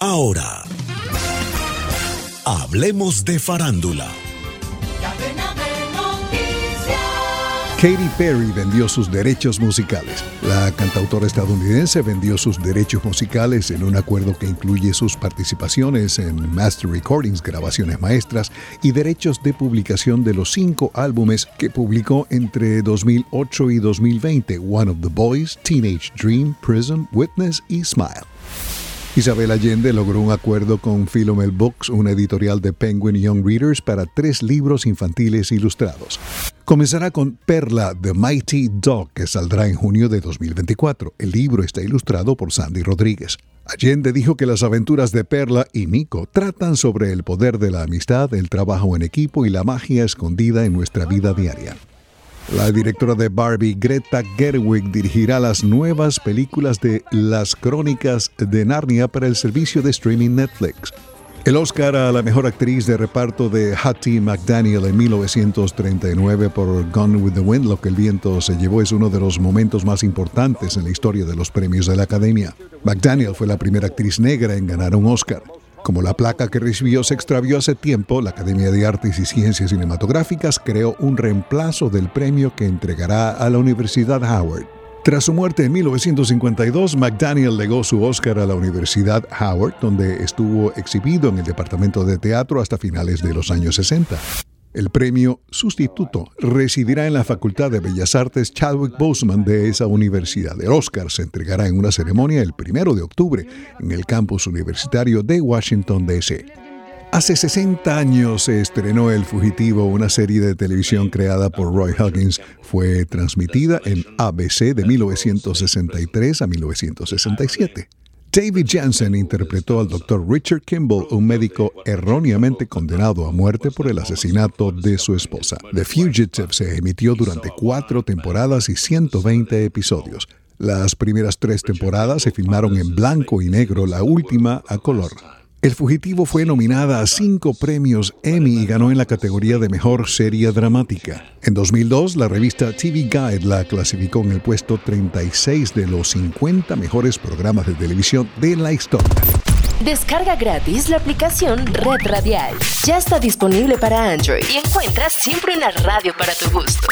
Ahora, hablemos de farándula. Katy Perry vendió sus derechos musicales. La cantautora estadounidense vendió sus derechos musicales en un acuerdo que incluye sus participaciones en Master Recordings, grabaciones maestras y derechos de publicación de los cinco álbumes que publicó entre 2008 y 2020, One of the Boys, Teenage Dream, Prism, Witness y Smile. Isabel Allende logró un acuerdo con Philomel Books, una editorial de Penguin Young Readers, para tres libros infantiles ilustrados. Comenzará con Perla, The Mighty Dog, que saldrá en junio de 2024. El libro está ilustrado por Sandy Rodríguez. Allende dijo que las aventuras de Perla y Nico tratan sobre el poder de la amistad, el trabajo en equipo y la magia escondida en nuestra vida diaria. La directora de Barbie, Greta Gerwig, dirigirá las nuevas películas de Las Crónicas de Narnia para el servicio de streaming Netflix. El Oscar a la mejor actriz de reparto de Hattie McDaniel en 1939 por Gone with the Wind, lo que el viento se llevó, es uno de los momentos más importantes en la historia de los premios de la Academia. McDaniel fue la primera actriz negra en ganar un Oscar. Como la placa que recibió se extravió hace tiempo, la Academia de Artes y Ciencias Cinematográficas creó un reemplazo del premio que entregará a la Universidad Howard. Tras su muerte en 1952, McDaniel legó su Oscar a la Universidad Howard, donde estuvo exhibido en el departamento de teatro hasta finales de los años 60. El premio sustituto residirá en la Facultad de Bellas Artes Chadwick Boseman de esa universidad. El Oscar se entregará en una ceremonia el primero de octubre en el campus universitario de Washington, D.C. Hace 60 años se estrenó El Fugitivo, una serie de televisión creada por Roy Huggins. Fue transmitida en ABC de 1963 a 1967. David Jansen interpretó al Dr. Richard Kimball, un médico erróneamente condenado a muerte por el asesinato de su esposa. The Fugitive se emitió durante cuatro temporadas y 120 episodios. Las primeras tres temporadas se filmaron en blanco y negro, la última a color. El Fugitivo fue nominada a cinco premios Emmy y ganó en la categoría de Mejor Serie Dramática. En 2002, la revista TV Guide la clasificó en el puesto 36 de los 50 mejores programas de televisión de la historia. Descarga gratis la aplicación Red Radial. Ya está disponible para Android y encuentras siempre una radio para tu gusto.